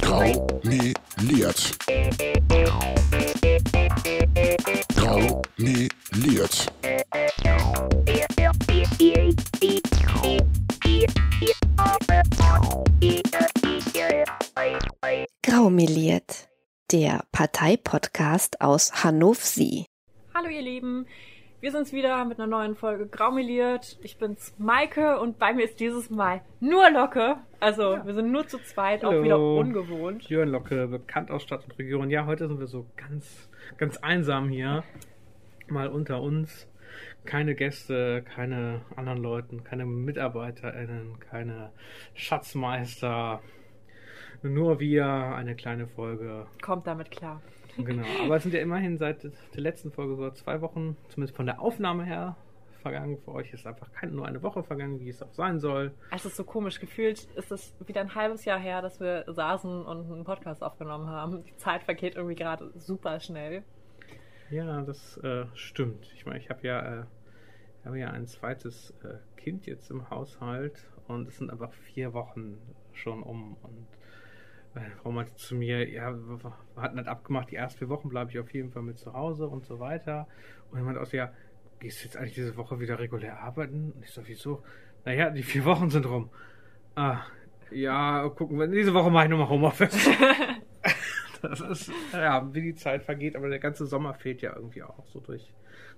Graumeliert. Graumeliert. Graumeliert, der Parteipodcast aus Hannover. Hallo ihr Lieben, wir sind's wieder mit einer neuen Folge Graumeliert. Ich bin's Maike und bei mir ist dieses Mal nur Locke. Also Ja. wir sind nur zu zweit, Hallo. auch wieder ungewohnt. Jörn Locke, bekannt aus Stadt und Region. Ja, heute sind wir so ganz, ganz einsam hier. Mal unter uns. Keine Gäste, keine anderen Leuten, keine MitarbeiterInnen, keine Schatzmeister. Nur wir, eine kleine Folge. Kommt damit klar. Genau. Aber es sind ja immerhin seit der letzten Folge so zwei Wochen, zumindest von der Aufnahme her, vergangen. Für euch ist einfach keine, nur eine Woche vergangen, wie es auch sein soll. Es ist so komisch gefühlt, ist es wieder ein halbes Jahr her, dass wir saßen und einen Podcast aufgenommen haben. Die Zeit vergeht irgendwie gerade super schnell. Ja, das äh, stimmt. Ich meine, ich habe ja, äh, habe ja ein zweites äh, Kind jetzt im Haushalt und es sind einfach vier Wochen schon um. Und meine Frau meinte zu mir, ja, wir hatten halt abgemacht, die ersten vier Wochen bleibe ich auf jeden Fall mit zu Hause und so weiter. Und auch so, ja, gehst du jetzt eigentlich diese Woche wieder regulär arbeiten? Und ich so, wieso? Naja, die vier Wochen sind rum. Ah, ja, gucken wir, diese Woche mache ich nochmal Homeoffice. Das ist, ja, wie die Zeit vergeht, aber der ganze Sommer fehlt ja irgendwie auch so durch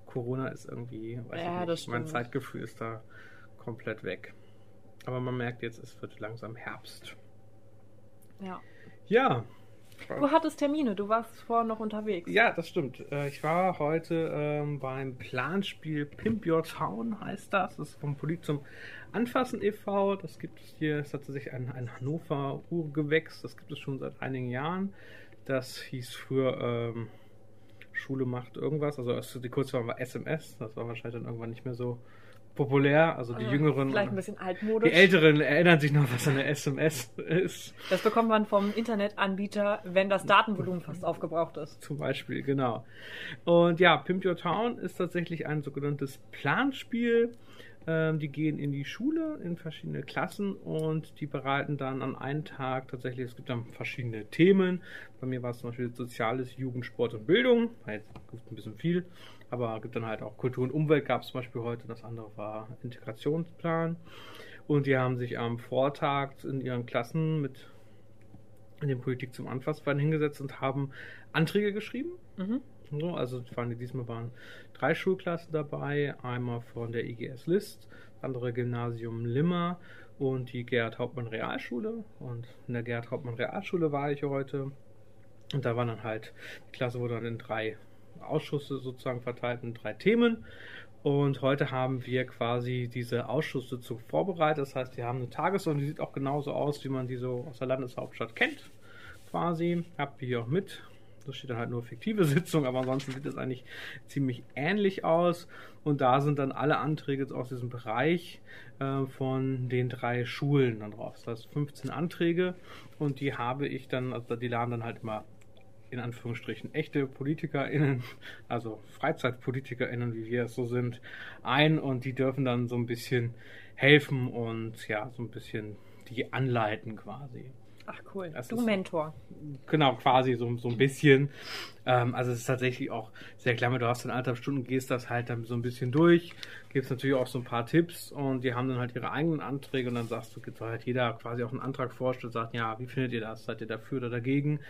Corona ist irgendwie, weiß Ja, ich das nicht, mein. Zeitgefühl ist da komplett weg. Aber man merkt jetzt, es wird langsam Herbst. Ja. Ja. Du hattest Termine, du warst vorher noch unterwegs. Ja, das stimmt. Äh, Ich war heute ähm, beim Planspiel Pimp Your Town, heißt das. Das ist vom Polit zum Anfassen e.V. Das gibt es hier, es hat sich ein, ein Hannover Urgewächs, das gibt es schon seit einigen Jahren. Das hieß früher ähm, Schule macht irgendwas, also die Kurzform war SMS, das war wahrscheinlich dann irgendwann nicht mehr so populär. Also die Also Jüngeren, Vielleicht ein bisschen altmodisch. die Älteren erinnern sich noch, was eine SMS ist. Das bekommt man vom Internetanbieter, wenn das Datenvolumen fast aufgebraucht ist. Zum Beispiel, genau. Und ja, Pimp Your Town ist tatsächlich ein sogenanntes Planspiel. Ähm, die gehen in die Schule, in verschiedene Klassen und die bereiten dann an einem Tag tatsächlich, es gibt dann verschiedene Themen. Bei mir war es zum Beispiel Soziales, Jugend, Sport und Bildung. Jetzt gut, ein bisschen viel, aber es gibt dann halt auch Kultur und Umwelt gab es zum Beispiel heute. Das andere war Integrationsplan. Und die haben sich am Vortag in ihren Klassen mit in den Politik zum Anfassbein hingesetzt und haben Anträge geschrieben. Mhm. So, also waren, diesmal waren drei Schulklassen dabei, einmal von der IGS List, das andere Gymnasium Limmer und die Gerhard Hauptmann Realschule. Und in der Gerhard Hauptmann Realschule war ich heute. Und da waren dann halt, die Klasse wurde dann in drei Ausschüsse sozusagen verteilt in drei Themen. Und heute haben wir quasi diese Ausschusssitzung vorbereitet. Das heißt, die haben eine Tagesordnung, die sieht auch genauso aus, wie man die so aus der Landeshauptstadt kennt. Quasi. Habt ihr hier auch mit. Das steht dann halt nur fiktive Sitzung, aber ansonsten sieht es eigentlich ziemlich ähnlich aus. Und da sind dann alle Anträge aus diesem Bereich äh, von den drei Schulen dann drauf. Das heißt 15 Anträge und die habe ich dann, also die laden dann halt immer in Anführungsstrichen echte PolitikerInnen, also FreizeitpolitikerInnen, wie wir es so sind, ein und die dürfen dann so ein bisschen helfen und ja, so ein bisschen die anleiten quasi. Ach cool. Das du ist- Mentor. Genau, quasi so, so ein bisschen. Ähm, also es ist tatsächlich auch sehr klar, du hast dann anderthalb Stunden, gehst das halt dann so ein bisschen durch, gibst natürlich auch so ein paar Tipps und die haben dann halt ihre eigenen Anträge und dann sagst du, gibt halt jeder quasi auch einen Antrag vorstellt, sagt, ja, wie findet ihr das? Seid ihr dafür oder dagegen?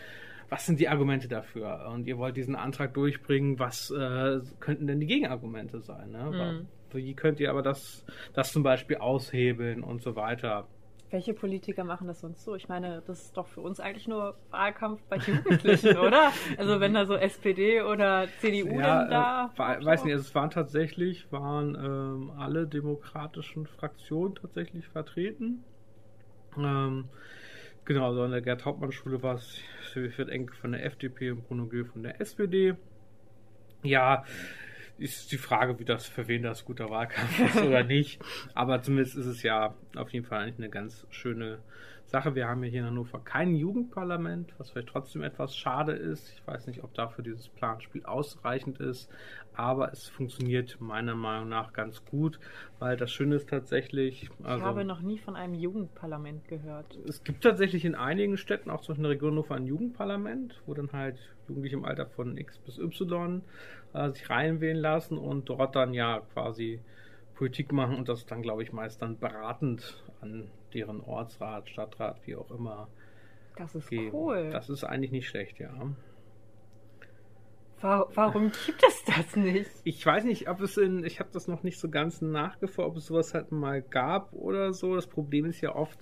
Was sind die Argumente dafür? Und ihr wollt diesen Antrag durchbringen, was äh, könnten denn die Gegenargumente sein? Ne? Wie könnt ihr aber das, das zum Beispiel aushebeln und so weiter? Welche Politiker machen das sonst so? Ich meine, das ist doch für uns eigentlich nur Wahlkampf bei Jugendlichen, oder? Also wenn da so SPD oder CDU dann da. äh, we- weiß nicht, es waren tatsächlich, waren ähm, alle demokratischen Fraktionen tatsächlich vertreten. Ähm, genau, also an der Gerd Hauptmann Schule war es Wilfried Enke von der FDP und Bruno Gül von der SPD. Ja, ist die Frage, wie das für wen das guter Wahlkampf ist oder nicht. Aber zumindest ist es ja auf jeden Fall eigentlich eine ganz schöne Sache. Wir haben ja hier in Hannover kein Jugendparlament, was vielleicht trotzdem etwas schade ist. Ich weiß nicht, ob dafür dieses Planspiel ausreichend ist, aber es funktioniert meiner Meinung nach ganz gut, weil das Schöne ist tatsächlich. Also, ich habe noch nie von einem Jugendparlament gehört. Es gibt tatsächlich in einigen Städten, auch zum Beispiel in der Region Hannover, ein Jugendparlament, wo dann halt Jugendliche im Alter von X bis Y äh, sich reinwählen lassen und dort dann ja quasi Politik machen und das dann, glaube ich, meist dann beratend an deren Ortsrat, Stadtrat, wie auch immer. Das ist geben. cool. Das ist eigentlich nicht schlecht, ja. Warum gibt es das nicht? Ich weiß nicht, ob es in, ich habe das noch nicht so ganz nachgeforscht, ob es sowas halt mal gab oder so. Das Problem ist ja oft,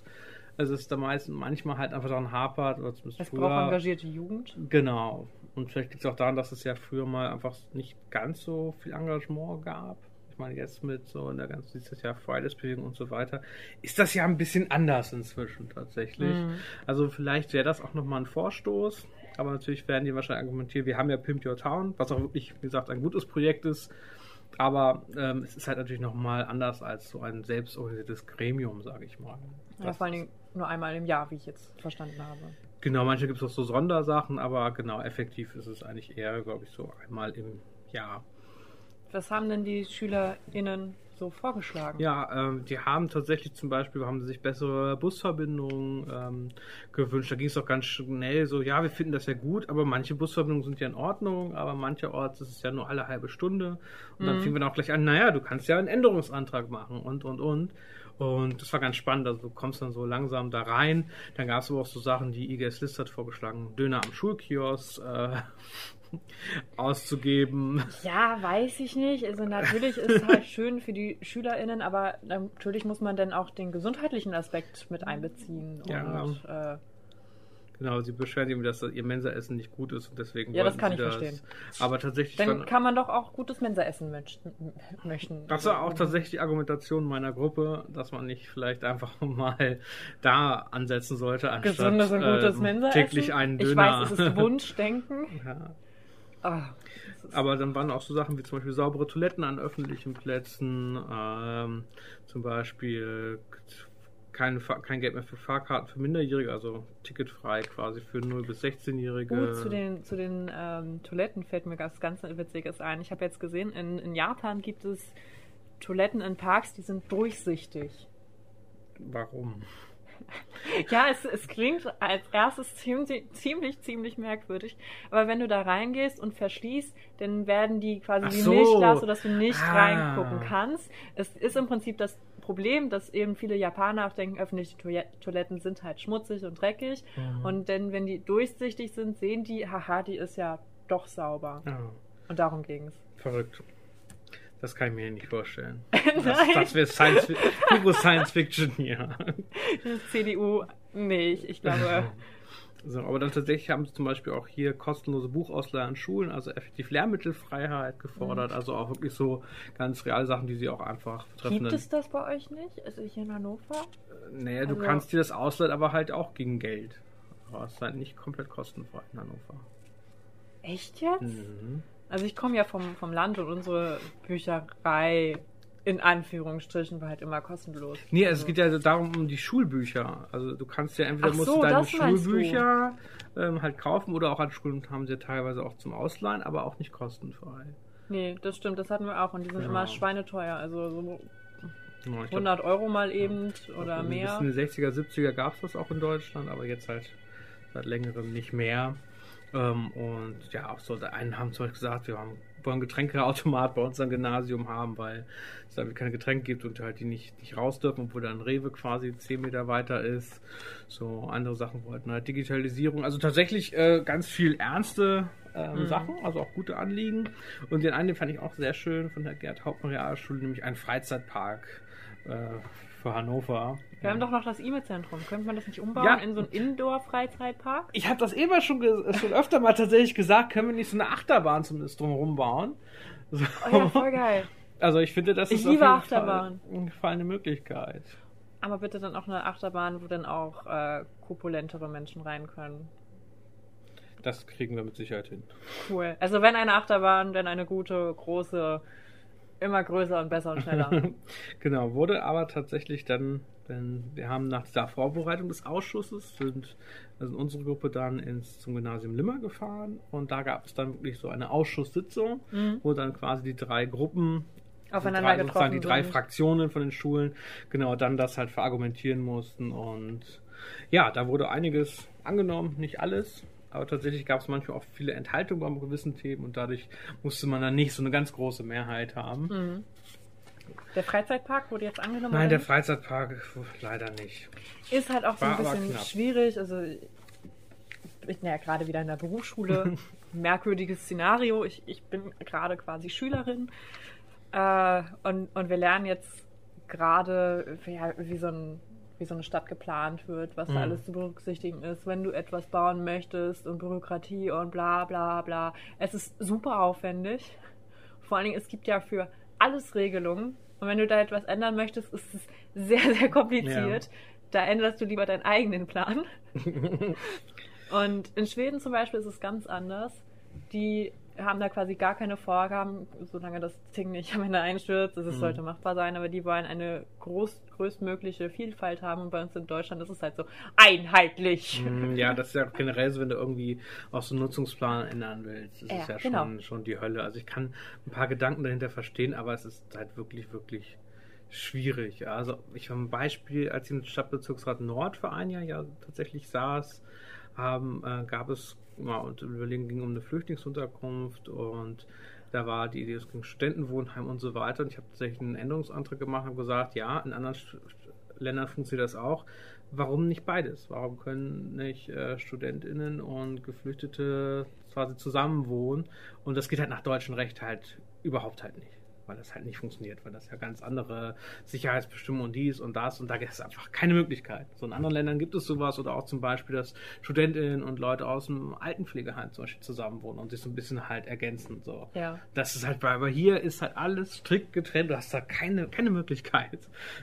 also es ist da meistens manchmal halt einfach daran hapert oder zumindest Es früher. braucht engagierte Jugend. Genau. Und vielleicht liegt es auch daran, dass es ja früher mal einfach nicht ganz so viel Engagement gab. Ich meine, jetzt mit so in der ganzen, dieses Jahr Fridays-Bewegung und so weiter, ist das ja ein bisschen anders inzwischen tatsächlich. Mhm. Also vielleicht wäre das auch nochmal ein Vorstoß. Aber natürlich werden die wahrscheinlich argumentieren, wir haben ja Pimp Your Town, was auch wirklich, wie gesagt, ein gutes Projekt ist. Aber ähm, es ist halt natürlich nochmal anders als so ein selbstorganisiertes Gremium, sage ich mal. Ja, vor allen Dingen nur einmal im Jahr, wie ich jetzt verstanden habe. Genau, manche gibt es auch so Sondersachen, aber genau, effektiv ist es eigentlich eher, glaube ich, so einmal im Jahr. Was haben denn die SchülerInnen so vorgeschlagen? Ja, ähm, die haben tatsächlich zum Beispiel, haben sie sich bessere Busverbindungen ähm, gewünscht. Da ging es auch ganz schnell so, ja, wir finden das ja gut, aber manche Busverbindungen sind ja in Ordnung, aber mancherorts ist es ja nur alle halbe Stunde. Und dann Mhm. fingen wir dann auch gleich an, naja, du kannst ja einen Änderungsantrag machen und, und, und. Und das war ganz spannend, also du kommst dann so langsam da rein. Dann gab es aber auch so Sachen, die IGS List hat vorgeschlagen, Döner am Schulkiosk äh, auszugeben. Ja, weiß ich nicht. Also natürlich ist es halt schön für die SchülerInnen, aber natürlich muss man dann auch den gesundheitlichen Aspekt mit einbeziehen. Ja. Und, äh, Genau, sie beschweren sich, dass ihr Mensaessen nicht gut ist und deswegen Ja, das kann ich verstehen. Aber tatsächlich dann kann man doch auch gutes Mensaessen möchten. Das war auch tatsächlich die Argumentation meiner Gruppe, dass man nicht vielleicht einfach mal da ansetzen sollte, anstatt Gesundes und gutes äh, täglich einen Ich Döner. weiß, es ist Wunschdenken. ja. Ah, das Aber dann waren auch so Sachen wie zum Beispiel saubere Toiletten an öffentlichen Plätzen, ähm, zum Beispiel kein, kein Geld mehr für Fahrkarten für Minderjährige, also ticketfrei quasi für 0- bis 16-Jährige. Gut, zu den, zu den ähm, Toiletten fällt mir was ganz Witziges ein. Ich habe jetzt gesehen, in, in Japan gibt es Toiletten in Parks, die sind durchsichtig. Warum? Ja, es, es klingt als erstes ziemlich, ziemlich, ziemlich merkwürdig. Aber wenn du da reingehst und verschließt, dann werden die quasi Ach wie so. Milchglas, sodass du nicht Ah. reingucken kannst. Es ist im Prinzip das Problem, dass eben viele Japaner auch denken, öffentliche Toi- Toiletten sind halt schmutzig und dreckig. Mhm. Und denn wenn die durchsichtig sind, sehen die, haha, die ist ja doch sauber. Ja, Und darum ging's. verrückt. Das kann ich mir nicht vorstellen. Das, das wäre Science, Science Fiction hier. CDU nicht. Ich glaube, So, aber dann tatsächlich haben sie zum Beispiel auch hier kostenlose Buchausleihe an Schulen, also effektiv Lehrmittelfreiheit gefordert, Mhm. also auch wirklich so ganz reale Sachen, die sie auch einfach betreffen. gibt es das bei euch nicht? Also hier in Hannover? Naja, du also- kannst dir das ausleihen, aber halt auch gegen Geld. Aber es ist halt nicht komplett kostenfrei in Hannover. Echt jetzt? Mhm. Also ich komme ja vom, vom Land und unsere Bücherei in Anführungsstrichen war halt immer kostenlos. Nee, also Also- es geht ja darum um die Schulbücher. Also du kannst ja entweder Ach musst so, du deine meinst du. Schulbücher ähm, halt kaufen oder auch an Schulen haben sie teilweise auch zum Ausleihen, aber auch nicht kostenfrei. Nee, das stimmt, das hatten wir auch und die sind Ja. immer schweineteuer. Also so Ja, ich glaub, 100 Euro mal eben oder Bis mehr. in den 60er, 70er gab es das auch in Deutschland, aber jetzt halt seit längerem nicht mehr. Ähm, und ja, auch so, einen haben zum Beispiel gesagt, wir haben, einen Getränkeautomat bei unserem Gymnasium haben, weil es damit keine Getränke gibt und halt die nicht, nicht raus dürfen, obwohl dann Rewe quasi 10 Meter weiter ist. So andere Sachen wollten halt Digitalisierung. Also tatsächlich äh, ganz viel ernste ähm, Mhm. Sachen, also auch gute Anliegen. Und den einen den fand ich auch sehr schön von der Gerd Hauptmann Realschule, nämlich ein Freizeitpark äh, für Hannover. Wir haben doch noch das E-Mail-Zentrum. Könnte man das nicht umbauen Ja. in so einen Indoor-Freizeitpark? Ich habe das eben schon, ge- schon öfter mal tatsächlich gesagt, können wir nicht so eine Achterbahn zumindest drumherum bauen? So. Oh ja, voll geil. Also ich finde, das Ich ist auf liebe jeden Achterbahn. Fall, auf jeden Fall eine Möglichkeit. Aber bitte dann auch eine Achterbahn, wo dann auch äh, korpulentere Menschen rein können. Das kriegen wir mit Sicherheit hin. Cool. Also wenn eine Achterbahn, dann eine gute, große immer größer und besser und schneller. genau, wurde aber tatsächlich dann, denn wir haben nach der Vorbereitung des Ausschusses, sind also unsere Gruppe dann ins, zum Gymnasium Limmer gefahren und da gab es dann wirklich so eine Ausschusssitzung, Mhm. wo dann quasi die drei Gruppen Aufeinander die drei, getroffen die drei sind. Fraktionen von den Schulen, genau, dann das halt verargumentieren mussten und ja, da wurde einiges angenommen, nicht alles, aber tatsächlich gab es manchmal auch viele Enthaltungen bei gewissen Themen und dadurch musste man dann nicht so eine ganz große Mehrheit haben. Mhm. Der Freizeitpark wurde jetzt angenommen. Nein, der? Freizeitpark leider nicht. Ist halt auch so ein War bisschen schwierig. Also ich bin ja gerade wieder in der Berufsschule. Merkwürdiges Szenario. Ich, ich bin gerade quasi Schülerin. Äh, und, und wir lernen jetzt gerade, ja, wie, so ein, wie so eine Stadt geplant wird, was Mhm. da alles zu berücksichtigen ist, wenn du etwas bauen möchtest und Bürokratie und bla bla bla. Es ist super aufwendig. Vor allen Dingen, es gibt ja für alles Regelungen. Und wenn du da etwas ändern möchtest, ist es sehr, sehr kompliziert. Da änderst du lieber deinen eigenen Plan. Und in Schweden zum Beispiel ist es ganz anders. Die haben da quasi gar keine Vorgaben, solange das Ding nicht am Ende einstürzt. Es Mhm. sollte machbar sein, aber die wollen eine groß, größtmögliche Vielfalt haben. Und bei uns in Deutschland ist es halt so einheitlich. Mm, Ja, das ist ja generell so, wenn du irgendwie auch so einen Nutzungsplan ändern willst. Das Ja, ist ja genau. schon, schon die Hölle. Also ich kann ein paar Gedanken dahinter verstehen, aber es ist halt wirklich, wirklich schwierig. Also ich habe ein Beispiel, als ich im Stadtbezirksrat Nord für ein Jahr ja tatsächlich saß, haben, äh, gab es, ja, und überlegen ging um eine Flüchtlingsunterkunft und da war die Idee, es ging Studentenwohnheim und so weiter. Und ich habe tatsächlich einen Änderungsantrag gemacht und gesagt, ja, in anderen Ländern funktioniert das auch. Warum nicht beides? Warum können nicht äh, StudentInnen und Geflüchtete quasi zusammenwohnen? Und das geht halt nach deutschem Recht halt überhaupt halt nicht. Weil das halt nicht funktioniert, weil das ja ganz andere Sicherheitsbestimmungen und dies und das und da gibt es einfach keine Möglichkeit. So in anderen Ländern gibt es sowas oder auch zum Beispiel, dass StudentInnen und Leute aus dem Altenpflegeheim zum Beispiel zusammenwohnen und sich so ein bisschen halt ergänzen. So. Ja. Das ist halt, bei- aber hier ist halt alles strikt getrennt. Du hast da keine, keine Möglichkeit.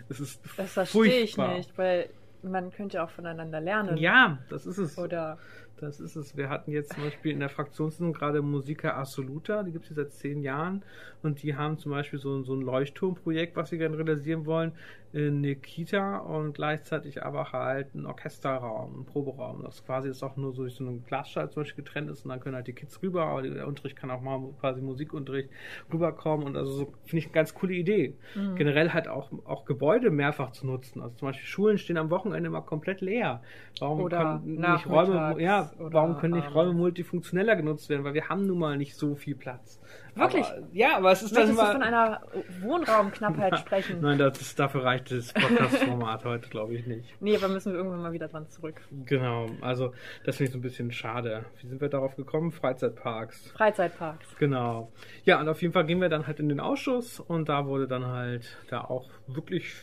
Das ist Das verstehe ich nicht, weil man könnte auch voneinander lernen. Ja, das ist es. Oder Das ist es. Wir hatten jetzt zum Beispiel in der Fraktionssitzung gerade Musica Assoluta, die gibt es seit zehn Jahren. Und die haben zum Beispiel so, so ein Leuchtturmprojekt, was sie gerne realisieren wollen, eine Kita und gleichzeitig aber halt ein Orchesterraum, ein Proberaum. Das quasi ist auch nur so durch so einen Glasschalt zum Beispiel getrennt ist und dann können halt die Kids rüber, aber der Unterricht kann auch mal quasi Musikunterricht rüberkommen und also so finde ich eine ganz coole Idee. Mhm. Generell halt auch, auch Gebäude mehrfach zu nutzen. Also zum Beispiel Schulen stehen am Wochenende immer komplett leer. Warum Oder können nicht Räume, ja, warum können nicht abends. Räume multifunktioneller genutzt werden? Weil wir haben nun mal nicht so viel Platz. Wirklich? Aber, ja, aber es ist dann du immer. von einer Wohnraumknappheit sprechen? Nein, das ist, dafür reicht das Podcast-Format heute, glaube ich nicht. Nee, aber müssen wir irgendwann mal wieder dran zurück. Genau, also das finde ich so ein bisschen schade. Wie sind wir darauf gekommen? Freizeitparks. Freizeitparks. Genau. Ja, und auf jeden Fall gehen wir dann halt in den Ausschuss und da wurde dann halt da auch wirklich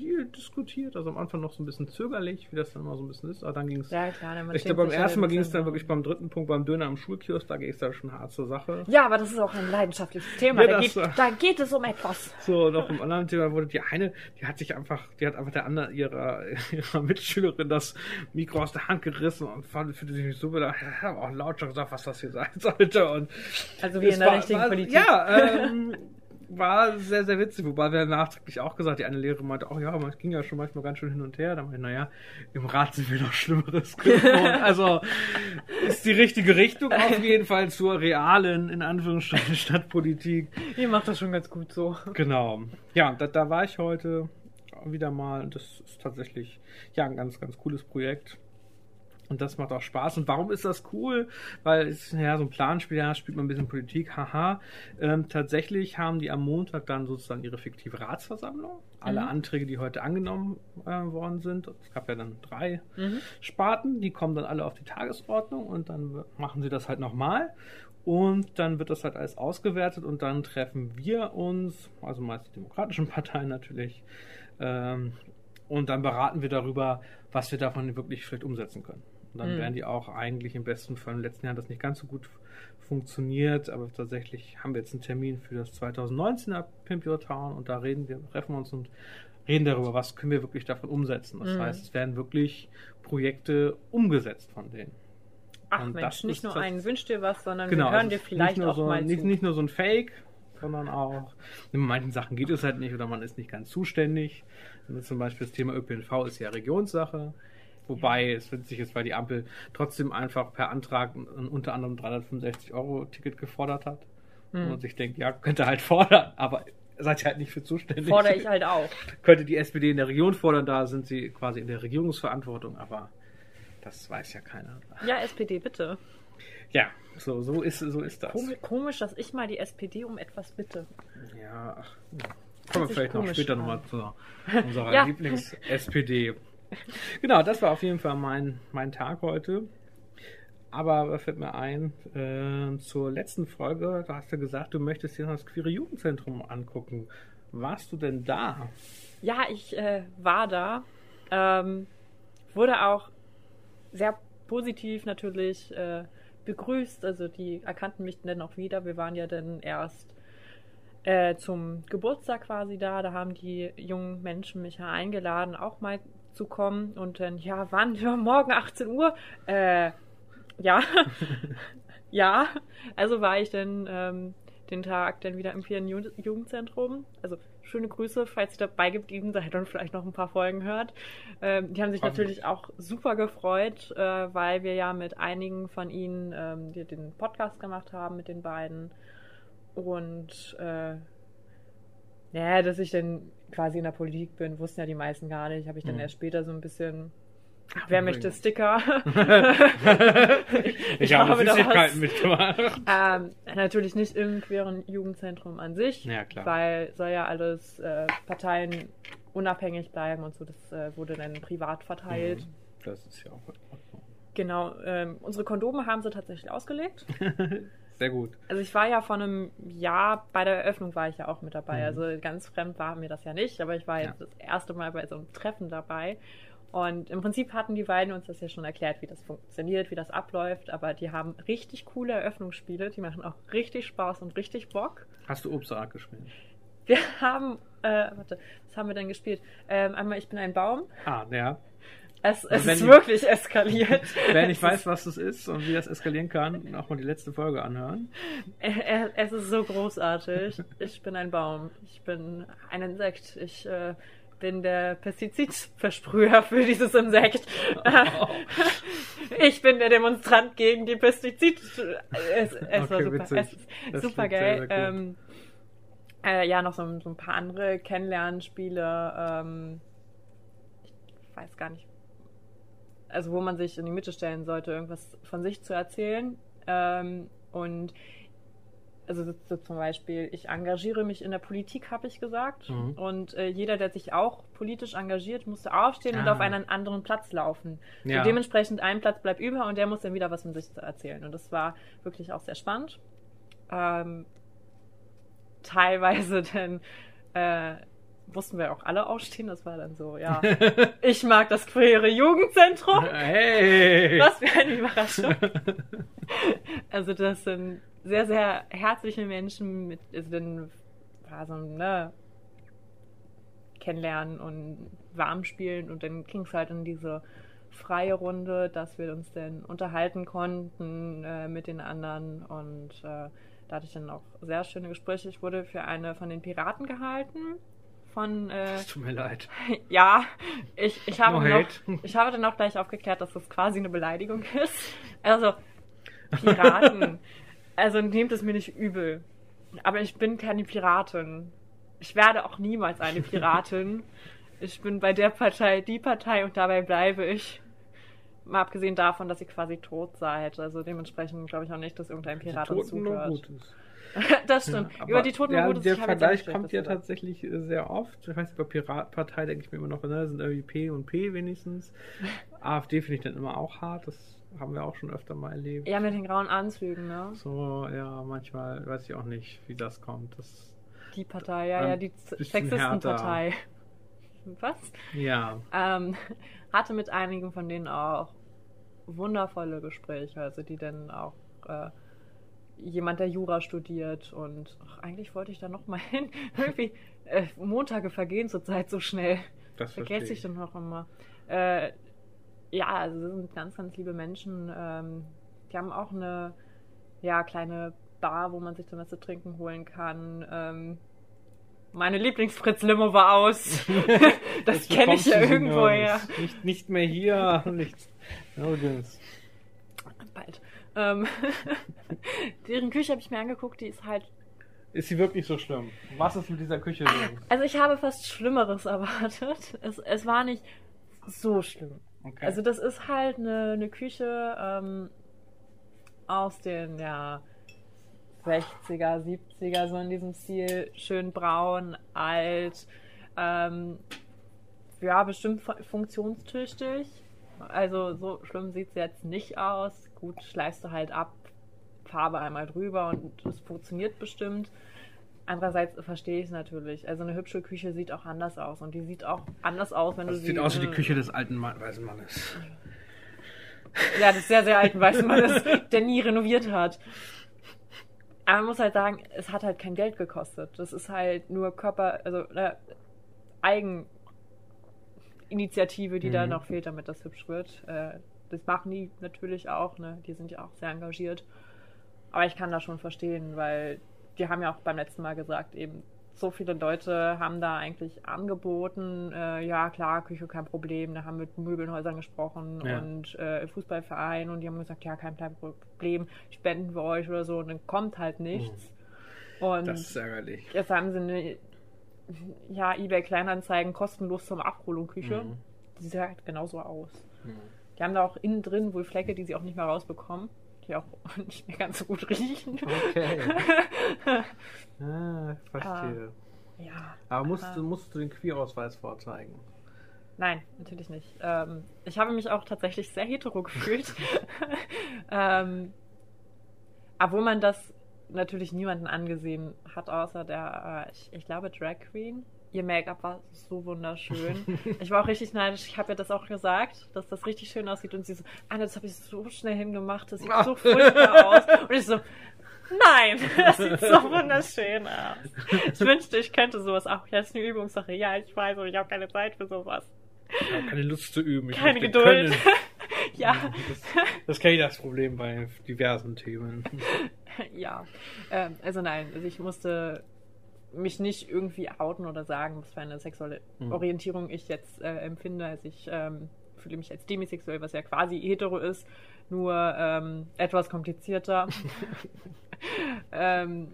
viel diskutiert. Also am Anfang noch so ein bisschen zögerlich, wie das dann immer so ein bisschen ist. Aber dann ging es. Ja, klar. ne, man ich glaube, beim ersten Mal ging es dann wirklich beim dritten Punkt, beim Döner am Schulkiosk, da geht es dann schon hart zur Sache. Ja, aber das ist auch ein leidenschaftliches Thema. Ja, da, geht, da geht es um etwas. So, noch im anderen Thema wurde die eine, die hat sich einfach, die hat einfach der andere ihrer, ihrer Mitschülerin das Mikro aus der Hand gerissen und fand, fühlte sich nicht so wieder, ich habe auch laut schon gesagt, was das hier sein sollte. Und Also wie in der war- richtigen war, Politik. Ja, ähm, war sehr, sehr witzig, wobei wir nachträglich auch gesagt, die eine Lehrerin meinte, oh ja, man ging ja schon manchmal ganz schön hin und her. Da meinte ich, naja, im Rat sind wir noch Schlimmeres gewohnt. Also ist die richtige Richtung auf jeden Fall zur realen, in Anführungsstrichen, Stadtpolitik. Ihr macht das schon ganz gut so. Genau. Ja, da, da war ich heute wieder mal. Das ist tatsächlich ja ein ganz, ganz cooles Projekt. Und das macht auch Spaß. Und warum ist das cool? Weil es ist ja so ein Planspiel, ja, spielt man ein bisschen Politik, haha. Ähm, tatsächlich haben die am Montag dann sozusagen ihre fiktive Ratsversammlung. Alle Mhm. Anträge, die heute angenommen äh, worden sind, es gab ja dann drei Mhm. Sparten, die kommen dann alle auf die Tagesordnung und dann machen sie das halt nochmal. Und dann wird das halt alles ausgewertet und dann treffen wir uns, also meist die demokratischen Parteien natürlich, ähm, und dann beraten wir darüber, was wir davon wirklich vielleicht umsetzen können. Und dann Mhm. werden die auch eigentlich im besten Fall im letzten Jahr das nicht ganz so gut funktioniert, aber tatsächlich haben wir jetzt einen Termin für das 2019er Pimp Your Town und da reden wir, treffen wir uns und reden darüber, was können wir wirklich davon umsetzen. Das Mhm. heißt, es werden wirklich Projekte umgesetzt von denen. Ach Und Mensch, nicht nur einen wünscht dir was, sondern Genau, wir hören also dir vielleicht auch so, mal nicht, zu. nicht nur so ein Fake, sondern auch in manchen Sachen geht es halt nicht oder man ist nicht ganz zuständig. Zum Beispiel das Thema ÖPNV ist ja Regionssache. Wobei es witzig ist, weil die Ampel trotzdem einfach per Antrag ein unter anderem 365 Euro Ticket gefordert hat. Hm. Und sich denkt, ja, könnt ihr halt fordern, aber seid ihr halt nicht für zuständig. Fordere ich halt auch. Könnte die SPD in der Region fordern, da sind sie quasi in der Regierungsverantwortung, aber das weiß ja keiner. Ja, SPD, bitte. Ja, so, so, ist, so ist das. Komisch, komisch, dass ich mal die SPD um etwas bitte. Ja, ach, kommen wir vielleicht noch später nochmal zu unserer Ja. Lieblings-SPD. Genau, das war auf jeden Fall mein, mein Tag heute. Aber was fällt mir ein? Äh, zur letzten Folge, da hast du gesagt, du möchtest dir das Queere Jugendzentrum angucken. Warst du denn da? Ja, ich äh, war da. Ähm, wurde auch sehr positiv natürlich äh, begrüßt. Also die erkannten mich dann auch wieder. Wir waren ja dann erst äh, zum Geburtstag quasi da. Da haben die jungen Menschen mich ja eingeladen, auch mal zu kommen. Und dann, ja, wann? Ja, morgen 18 Uhr. Äh, ja. ja. Also war ich dann ähm, den Tag dann wieder im Vieren Ju Jugendzentrum. Also schöne Grüße, falls ihr dabei geblieben seid und vielleicht noch ein paar Folgen hört. Ähm, die haben sich natürlich auch super gefreut, äh, weil wir ja mit einigen von ihnen ähm, den Podcast gemacht haben mit den beiden. Und äh, ja, dass ich dann quasi in der Politik bin, wussten ja die meisten gar nicht. Habe ich dann Mhm. erst später so ein bisschen. Wer möchte Sticker? Ich, habe habe da Süßigkeiten mitgemacht. Ähm, natürlich nicht im queeren Jugendzentrum an sich, Ja, weil soll ja alles äh, Parteien unabhängig bleiben und so. Das äh, wurde dann privat verteilt. Mhm. Das ist ja auch in Ordnung. Genau. Ähm, unsere Kondome haben sie tatsächlich ausgelegt. Sehr gut. Also ich war ja vor einem Jahr bei der Eröffnung war ich ja auch mit dabei. Mhm. Also ganz fremd war mir das ja nicht, aber ich war Ja. jetzt das erste Mal bei so einem Treffen dabei. Und im Prinzip hatten die beiden uns das ja schon erklärt, wie das funktioniert, wie das abläuft. Aber die haben richtig coole Eröffnungsspiele, die machen auch richtig Spaß und richtig Bock. Hast du Obstsalat gespielt? Wir haben, äh, warte, was haben wir denn gespielt? Ähm, einmal Ich bin ein Baum. Ah, ja. Es, es wenn ist ich- wirklich eskaliert. Wer nicht Es weiß, was das ist und wie das eskalieren kann, auch mal die letzte Folge anhören. Äh, Es ist so großartig. Ich bin ein Baum. Ich bin ein Insekt. Ich äh, bin der Pestizidversprüher für dieses Insekt. ich bin der Demonstrant gegen die Pestizid. Es, es war Okay, super. witzig. Es super geil. sehr, sehr gut. ähm, äh, ja, noch so, so ein paar andere Kennenlernspiele. Ähm, ich weiß gar nicht. Also, wo man sich in die Mitte stellen sollte, irgendwas von sich zu erzählen. Ähm, und also so, zum Beispiel, ich engagiere mich in der Politik, habe ich gesagt. Mhm. Und äh, jeder, der sich auch politisch engagiert, musste aufstehen und Ah. auf einen anderen Platz laufen. Ja. Und dementsprechend ein Platz bleibt über und der muss dann wieder was von sich zu erzählen. Und das war wirklich auch sehr spannend. Ähm, teilweise dann äh, mussten wir auch alle aufstehen. Das war dann so, ja, ich mag das queere Jugendzentrum. Hey! Was für eine Überraschung. Also das sind sehr, sehr herzliche Menschen mit, also dann war so ein, ne, Kennenlernen und warm spielen und dann ging es halt in diese freie Runde, dass wir uns dann unterhalten konnten äh, mit den anderen und äh, da hatte ich dann auch sehr schöne Gespräche. Ich wurde für eine von den Piraten gehalten. Von, äh, tut mir leid. ja, ich, ich, habe No noch, ich habe dann auch gleich aufgeklärt, dass das quasi eine Beleidigung ist. Also, Piraten. also nehmt es mir nicht übel. Aber ich bin keine Piratin. Ich werde auch niemals eine Piratin. Ich bin bei der Partei die Partei und dabei bleibe ich. Mal abgesehen davon, dass ihr quasi tot seid. Also dementsprechend glaube ich auch nicht, dass irgendein Pirat uns Toten nur zuhört. Das stimmt. Ja, Über die Toten ja. Der Vergleich kommt ja tatsächlich äh, sehr oft. Ich weiß bei Piratpartei denke ich mir immer noch, ne, sind irgendwie P und P wenigstens. AfD finde ich dann immer auch hart. Das haben wir auch schon öfter mal erlebt. Ja, mit den grauen Anzügen, ne? So, ja, manchmal weiß ich auch nicht, wie das kommt. Das, Die Partei, ja, ja, die Sexistenpartei. Was? ja, Ähm, hatte mit einigen von denen auch wundervolle Gespräche, also die dann auch äh, jemand, der Jura studiert und ach, eigentlich wollte ich da noch mal hin. Irgendwie äh, Montage vergehen zurzeit so schnell. das Vergesse ich dann noch immer. Äh, ja, also das sind ganz, ganz liebe Menschen. Ähm, die haben auch eine ja, kleine Bar, wo man sich dann was zu trinken holen kann. Ähm, meine Lieblingsfritz-Limo war aus. das kenne ich ja irgendwoher. Nicht, nicht mehr hier, nicht nirgends. Bald. Ähm, deren Küche habe ich mir angeguckt, die ist halt. Ist sie wirklich so schlimm? Was ist mit dieser Küche los? Also ich habe fast Schlimmeres erwartet. Es, es war nicht so schlimm. Okay. Also das ist halt eine, eine Küche ähm, aus den ja, 60er, 70er, so in diesem Stil. Schön braun, alt. Ähm, ja, bestimmt fu- funktionstüchtig. Also so schlimm sieht es jetzt nicht aus. Gut, schleifst du halt ab, Farbe einmal drüber und es funktioniert bestimmt. Andererseits verstehe ich es natürlich. Also eine hübsche Küche sieht auch anders aus. Und die sieht auch anders aus, wenn das du sie... sieht aus wie die äh, Küche des alten Mann, weißen Mannes. Ja, des sehr, sehr alten weißen Mannes, der nie renoviert hat. Aber man muss halt sagen, es hat halt kein Geld gekostet. Das ist halt nur Körper, also ne, Eigeninitiative, die da Mhm. noch fehlt, damit das hübsch wird. Äh, das machen die natürlich auch, ne? Die sind ja auch sehr engagiert. Aber ich kann das schon verstehen, weil die haben ja auch beim letzten Mal gesagt, eben so viele Leute haben da eigentlich angeboten, äh, ja klar, Küche kein Problem, da haben wir mit Möbelhäusern gesprochen Ja. und äh, Fußballverein und die haben gesagt, ja, kein Problem, spenden wir euch oder so und dann kommt halt nichts. Und Das ist ärgerlich. jetzt haben sie eine, ja, eBay Kleinanzeigen kostenlos zum Abholung Küche. Mhm. Die sieht halt genauso aus. Mhm. Die haben da auch innen drin wohl Flecke, die sie auch nicht mehr rausbekommen, die auch nicht mehr ganz so gut riechen. Okay. ah, verstehe. ja. Aber musst, Ah. du musst du den Queerausweis vorzeigen? Nein, natürlich nicht. Ähm, ich habe mich auch tatsächlich sehr hetero gefühlt. ähm, obwohl man das natürlich niemanden angesehen hat, außer der, äh, ich, ich glaube, Drag Queen. Ihr Make-up war so wunderschön. ich war auch richtig neidisch. Ich habe ihr das auch gesagt, dass das richtig schön aussieht. Und sie so, Anne, das habe ich so schnell hingemacht. Das sieht so furchtbar aus. Und ich so, nein, das sieht so wunderschön aus. Ich wünschte, ich könnte sowas auch. Ja, ist eine Übungssache. Ja, ich weiß, aber ich habe keine Zeit für sowas. Ich habe keine Lust zu üben. Ich Keine Geduld. ja, Das, das kenne ich das Problem bei diversen Themen. ja. Ähm, also nein, also ich musste mich nicht irgendwie outen oder sagen, was für eine sexuelle Mhm. Orientierung ich jetzt äh, empfinde. Also ich ähm, fühle mich als demisexuell, was ja quasi hetero ist, nur ähm, etwas komplizierter. ähm,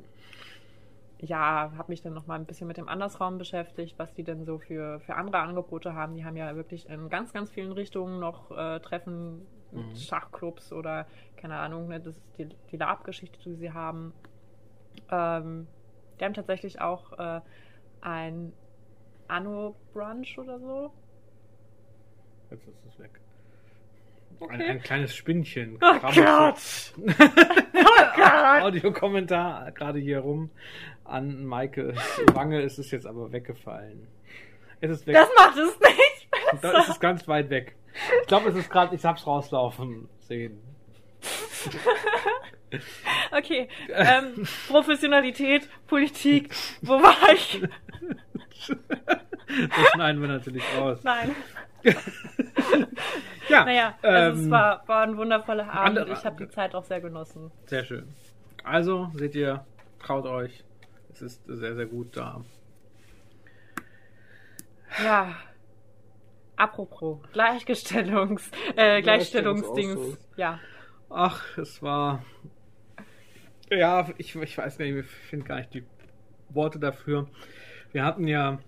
ja, habe mich dann noch mal ein bisschen mit dem Andersraum beschäftigt, was die denn so für, für andere Angebote haben. Die haben ja wirklich in ganz, ganz vielen Richtungen noch äh, Treffen mit Mhm. Schachclubs oder keine Ahnung, ne, das ist die, die Lab-Geschichte, die sie haben. Ähm, die haben tatsächlich auch äh, ein Anno-Brunch oder so. Jetzt ist es weg. Okay. Ein, ein kleines Spinnchen. Oh krabbelt so- Gott! Oh Gott! Audiokommentar gerade hier rum an Maikes Wange ist es jetzt aber weggefallen. Es ist weg. Das macht es nicht da ist es ganz weit weg. Ich glaube, es ist gerade, ich hab's rauslaufen sehen. Okay, ähm, Professionalität, Politik, wo war ich? Das schneiden wir natürlich raus. Nein. Ja, Naja, also es ähm, war, war ein wundervoller Abend. andere- Ich habe die Zeit auch sehr genossen. Sehr schön. Also, seht ihr, traut euch. Es ist sehr, sehr gut da. Ja. Apropos, Gleichgestellungs, äh, Gleichstellungsdings. Ja. Ach, es war. Ja, ich, ich weiß nicht, ich finde gar nicht die Worte dafür. Wir hatten ja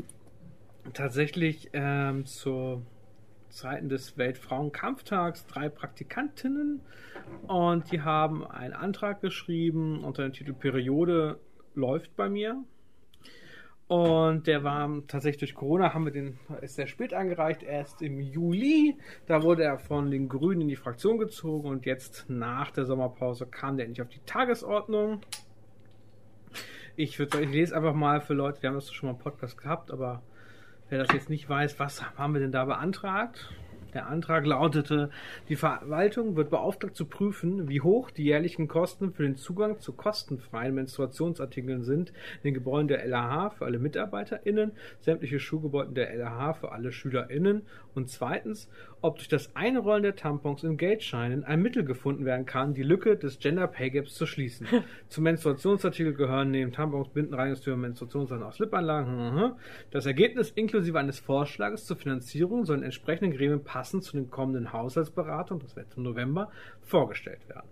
tatsächlich ähm, zu Zeiten des Weltfrauenkampftags drei Praktikantinnen und die haben einen Antrag geschrieben unter dem Titel Periode läuft bei mir. Und der war tatsächlich durch Corona, haben wir den, ist sehr spät angereicht, erst im Juli. Da wurde er von den Grünen in die Fraktion gezogen und jetzt nach der Sommerpause kam der endlich auf die Tagesordnung. Ich würde sagen, ich lese einfach mal für Leute, wir haben das schon mal im Podcast gehabt, aber wer das jetzt nicht weiß, was haben wir denn da beantragt? Der Antrag lautete, die Verwaltung wird beauftragt zu prüfen, wie hoch die jährlichen Kosten für den Zugang zu kostenfreien Menstruationsartikeln sind in den Gebäuden der LAH für alle MitarbeiterInnen, sämtliche Schulgebäude der LAH für alle SchülerInnen und zweitens, ob durch das Einrollen der Tampons in Geldscheinen ein Mittel gefunden werden kann, die Lücke des Gender Pay Gaps zu schließen. Zum Menstruationsartikel gehören neben Tampons, Binden, Reinigungstüren, Menstruationssachen aus Slip-Anlagen. Das Ergebnis inklusive eines Vorschlages zur Finanzierung sollen entsprechenden Gremien passend zu den kommenden Haushaltsberatungen, das wird im November, vorgestellt werden.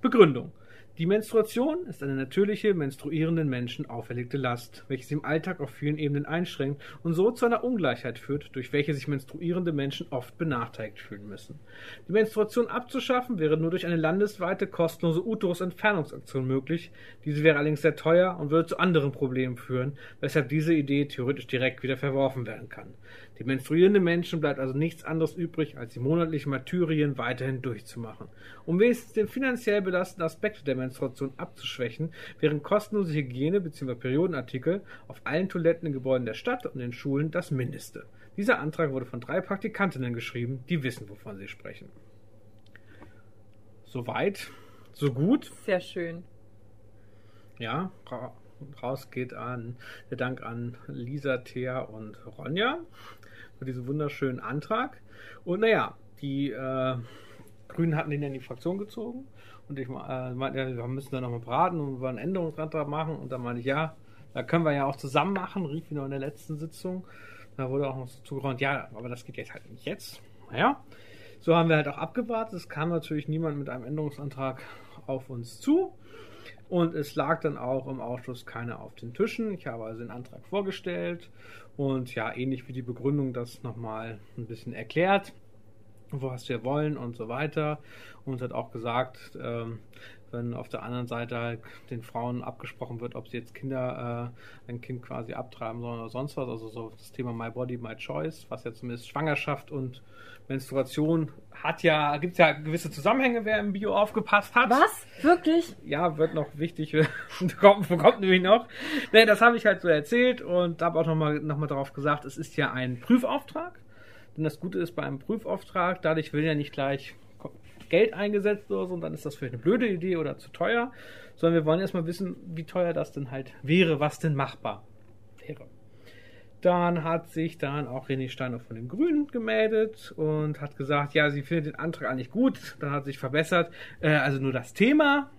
Begründung. Die Menstruation ist eine natürliche, menstruierenden Menschen auferlegte Last, welche sie im Alltag auf vielen Ebenen einschränkt und so zu einer Ungleichheit führt, durch welche sich menstruierende Menschen oft benachteiligt fühlen müssen. Die Menstruation abzuschaffen wäre nur durch eine landesweite kostenlose Uterus-Entfernungsaktion möglich. Diese wäre allerdings sehr teuer und würde zu anderen Problemen führen, weshalb diese Idee theoretisch direkt wieder verworfen werden kann. Die menstruierenden Menschen bleibt also nichts anderes übrig, als die monatlichen Martyrien weiterhin durchzumachen. Um wenigstens den finanziell belastenden Aspekt der Menstruation abzuschwächen, wären kostenlose Hygiene- bzw. Periodenartikel auf allen Toiletten in Gebäuden der Stadt und in Schulen das Mindeste. Dieser Antrag wurde von drei Praktikantinnen geschrieben, die wissen, wovon sie sprechen. Soweit, so gut. Sehr schön. Ja, ra raus geht an der Dank an Lisa, Thea und Ronja für diesen wunderschönen Antrag. Und naja, die äh, Grünen hatten den in die Fraktion gezogen und ich äh, meinte, ja, wir müssen da nochmal beraten und wir einen Änderungsantrag machen. Und da meinte ich, ja, da können wir ja auch zusammen machen, rief ich noch in der letzten Sitzung. Da wurde auch noch so zugeräumt, ja, aber das geht jetzt halt nicht jetzt. Naja, so haben wir halt auch abgewartet. Es kam natürlich niemand mit einem Änderungsantrag auf uns zu. Und es lag dann auch im Ausschuss keiner auf den Tischen. Ich habe also den Antrag vorgestellt und ja, ähnlich wie die Begründung das nochmal ein bisschen erklärt, was wir wollen und so weiter. Und hat auch gesagt, ähm, wenn auf der anderen Seite halt den Frauen abgesprochen wird, ob sie jetzt Kinder, äh, ein Kind quasi abtreiben sollen oder sonst was, also so das Thema My Body, My Choice, was ja zumindest Schwangerschaft und Menstruation hat ja, gibt es ja gewisse Zusammenhänge, wer im Bio aufgepasst hat. Was? Wirklich? Ja, wird noch wichtig, kommt, kommt nämlich noch. Nee, das habe ich halt so erzählt und habe auch nochmal noch mal darauf gesagt, es ist ja ein Prüfauftrag. Denn das Gute ist bei einem Prüfauftrag, dadurch will ja nicht gleich Geld eingesetzt oder so, und dann ist das vielleicht eine blöde Idee oder zu teuer, sondern wir wollen erstmal wissen, wie teuer das denn halt wäre, was denn machbar wäre. Dann hat sich dann auch René Steiner von den Grünen gemeldet und hat gesagt, ja, sie findet den Antrag eigentlich gut. Dann hat sich verbessert, äh, also nur das Thema.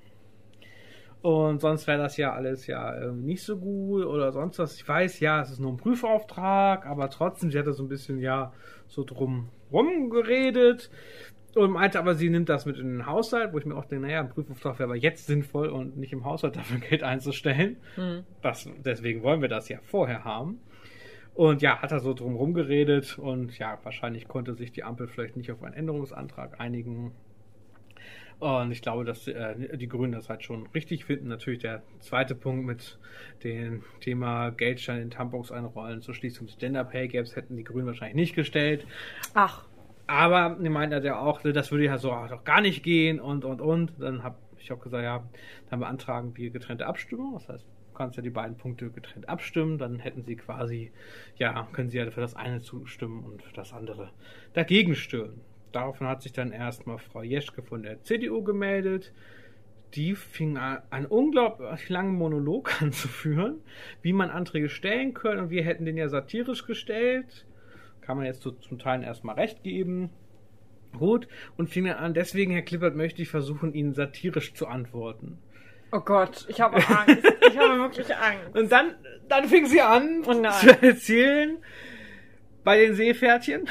Und sonst wäre das ja alles ja äh, nicht so gut oder sonst was. Ich weiß, ja, es ist nur ein Prüfauftrag, aber trotzdem, sie hat da so ein bisschen ja so drum rumgeredet und meinte aber, sie nimmt das mit in den Haushalt, wo ich mir auch denke, naja, ein Prüfauftrag wäre aber jetzt sinnvoll und nicht im Haushalt dafür Geld einzustellen. Hm. Das, deswegen wollen wir das ja vorher haben. Und ja, hat er so drum rumgeredet und ja, wahrscheinlich konnte sich die Ampel vielleicht nicht auf einen Änderungsantrag einigen. Und ich glaube, dass äh, die Grünen das halt schon richtig finden. Natürlich der zweite Punkt mit dem Thema Geldschein in Tampons einrollen zur Schließung des Gender Pay Gaps hätten die Grünen wahrscheinlich nicht gestellt. Ach, Aber die meint ja auch, das würde ja so doch gar nicht gehen und und und. Dann habe ich auch gesagt, ja, dann beantragen wir getrennte Abstimmung. Das heißt, du kannst ja die beiden Punkte getrennt abstimmen. Dann hätten sie quasi, ja, können sie ja für das eine zustimmen und für das andere dagegen stimmen. Daraufhin hat sich dann erstmal Frau Jeschke von der CDU gemeldet. Die fing an, einen unglaublich langen Monolog anzuführen, wie man Anträge stellen können. Und wir hätten den ja satirisch gestellt. Kann man jetzt so zum Teil erstmal recht geben. Gut. Und fing dann an, deswegen, Herr Klippert, möchte ich versuchen, Ihnen satirisch zu antworten. oh Gott, ich habe Angst. Ich habe wirklich Angst. Und dann, dann fing sie an Oh zu erzählen, bei den Seepferdchen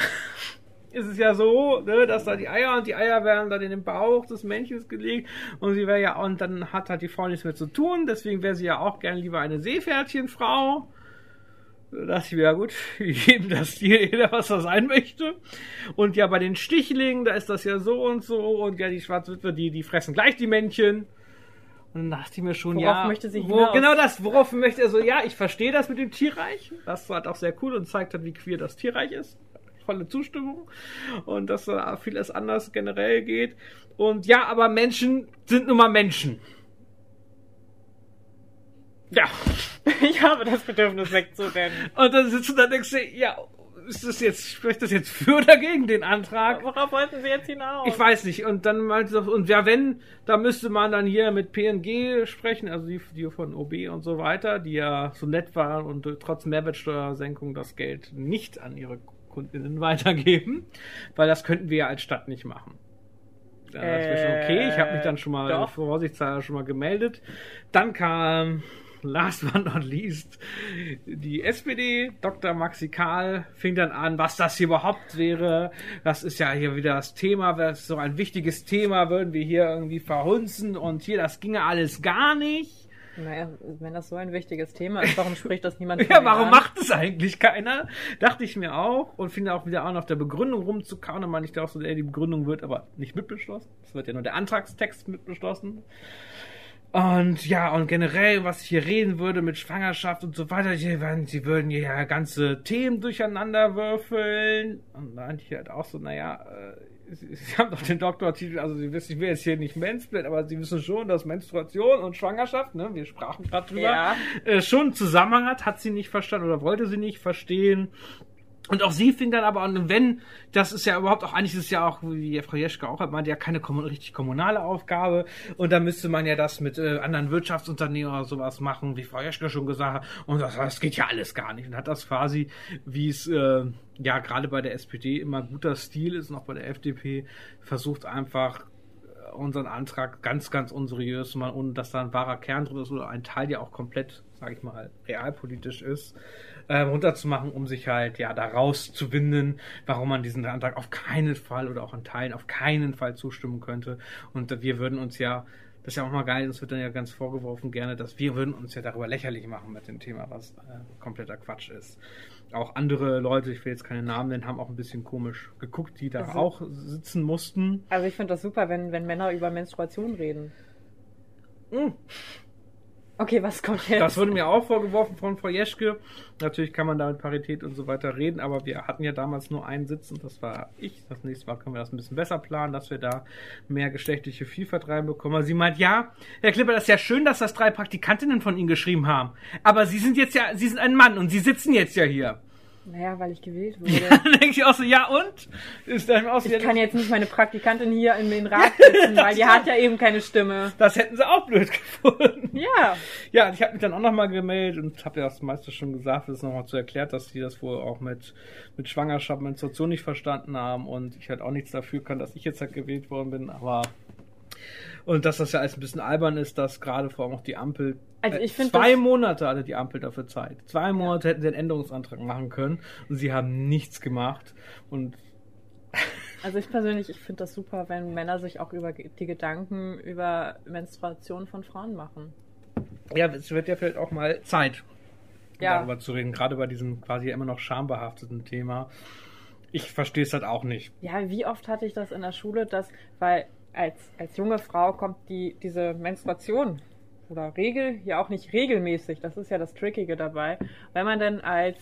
ist es ja so, ne, dass da die Eier und die Eier werden dann in den Bauch des Männchens gelegt und sie wäre ja, und dann hat halt die Frau nichts mehr zu tun, deswegen wäre sie ja auch gern lieber eine Seepferdchenfrau. Da dachte ich mir, ja gut, jedem das jeder, was er sein möchte. Und ja, bei den Stichlingen, da ist das ja so und so. Und ja, die Schwarzwitwe, die, die fressen gleich die Männchen. Und dann dachte ich mir schon, Worauf ja. möchte sie wo? Genau das, worauf möchte er so, ja, ich verstehe das mit dem Tierreich. Das war halt auch sehr cool und zeigt hat, wie queer das Tierreich ist. Volle Zustimmung. Und dass da vieles anders generell geht. Und ja, aber Menschen sind nun mal Menschen. Ja. Ich habe das Bedürfnis wegzurennen. Und dann sitzt du da und denkst dir, ja, ist das jetzt, spricht das jetzt für oder gegen den Antrag? Worauf wollten Sie jetzt hinaus? Ich weiß nicht. Und dann meinte sie, und ja, wenn, da müsste man dann hier mit PNG sprechen, also die, die von OB und so weiter, die ja so nett waren und trotz Mehrwertsteuersenkung das Geld nicht an ihre Kundinnen weitergeben, weil das könnten wir ja als Stadt nicht machen. Ja, das wäre schon okay. Ich habe mich dann schon mal doch. vorsichtshalber schon mal gemeldet. Dann kam last but not least die SPD, Dr. Maxi Karl, fing dann an, was das hier überhaupt wäre. Das ist ja hier wieder das Thema, das ist so ein wichtiges Thema, würden wir hier irgendwie verhunzen und hier, das ginge alles gar nicht. Naja, wenn das so ein wichtiges Thema ist, warum spricht das niemand Ja, warum an? macht es eigentlich keiner? Dachte ich mir auch und finde auch wieder an, auf der Begründung rumzukauen. Und meine ich auch so, die Begründung wird aber nicht mitbeschlossen. Es wird ja nur der Antragstext mitbeschlossen. Und ja, und generell, was ich hier reden würde mit Schwangerschaft und so weiter, sie würden hier ja ganze Themen durcheinander würfeln. Und da meinte ich halt auch so, naja, äh, sie, sie haben doch den Doktortitel, also sie wissen, ich will jetzt hier nicht Mansplain, aber sie wissen schon, dass Menstruation und Schwangerschaft, ne, wir sprachen gerade drüber, Ja. äh, schon einen Zusammenhang hat, hat sie nicht verstanden oder wollte sie nicht verstehen. Und auch sie fing dann aber an, wenn, das ist ja überhaupt auch, eigentlich ist es ja auch, wie Frau Jeschke auch hat, meinte, ja keine kommun richtig kommunale Aufgabe. Und dann müsste man ja das mit äh, anderen Wirtschaftsunternehmen oder sowas machen, wie Frau Jeschke schon gesagt hat. Und das, das geht ja alles gar nicht. Und hat das quasi, wie es äh, ja gerade bei der SPD immer guter Stil ist auch bei der FDP, versucht einfach unseren Antrag ganz, ganz unseriös zu machen, ohne dass da ein wahrer Kern drin ist oder ein Teil, der auch komplett, sage ich mal, realpolitisch ist, äh, runterzumachen, um sich halt ja da rauszuwinden, warum man diesen Antrag auf keinen Fall oder auch in Teilen auf keinen Fall zustimmen könnte. Und wir würden uns ja, das ist ja auch mal geil, uns wird dann ja ganz vorgeworfen gerne, dass wir würden uns ja darüber lächerlich machen mit dem Thema, was äh, kompletter Quatsch ist. Auch andere Leute, ich will jetzt keine Namen nennen, haben auch ein bisschen komisch geguckt, die da Also- auch sitzen mussten. Also ich finde das super, wenn, wenn Männer über Menstruation reden. Mm. Okay, was kommt jetzt? Das wurde mir auch vorgeworfen von Frau Jeschke. Natürlich kann man da mit Parität und so weiter reden, aber wir hatten ja damals nur einen Sitz und das war ich. Das nächste Mal können wir das ein bisschen besser planen, dass wir da mehr geschlechtliche Vielfalt reinbekommen. Aber sie meint, ja, Herr Klipper, das ist ja schön, dass das drei Praktikantinnen von Ihnen geschrieben haben. Aber Sie sind jetzt ja, Sie sind ein Mann und Sie sitzen jetzt ja hier. Naja, weil ich gewählt wurde. Dann denke ich auch so, ja und? Ist dann auch so, Ich ja, kann jetzt nicht meine Praktikantin hier in den Rat setzen, weil die hat ja eben keine Stimme. das hätten sie auch blöd gefunden. Ja. Ja, ich habe mich dann auch nochmal gemeldet und habe ja das meiste schon gesagt, das nochmal zu erklärt, dass die das wohl auch mit, mit Schwangerschaft, Menstruation nicht verstanden haben und ich halt auch nichts dafür kann, dass ich jetzt halt gewählt worden bin, aber und dass das ja alles ein bisschen albern ist, dass gerade vor allem auch die Ampel Also ich äh, finde zwei das- Monate hatte die Ampel dafür Zeit. Zwei Monate hätten sie einen Änderungsantrag machen können und sie haben nichts gemacht und Also ich persönlich, ich finde das super, wenn Männer sich auch über die Gedanken über Menstruation von Frauen machen. ja, es wird ja vielleicht auch mal Zeit, Ja. darüber zu reden, gerade bei diesem quasi immer noch schambehafteten Thema. Ich verstehe es halt auch nicht. Ja, wie oft hatte ich das in der Schule, dass, weil als, als junge Frau kommt die, diese Menstruation oder Regel ja auch nicht regelmäßig, das ist ja das Trickige dabei. Wenn man dann als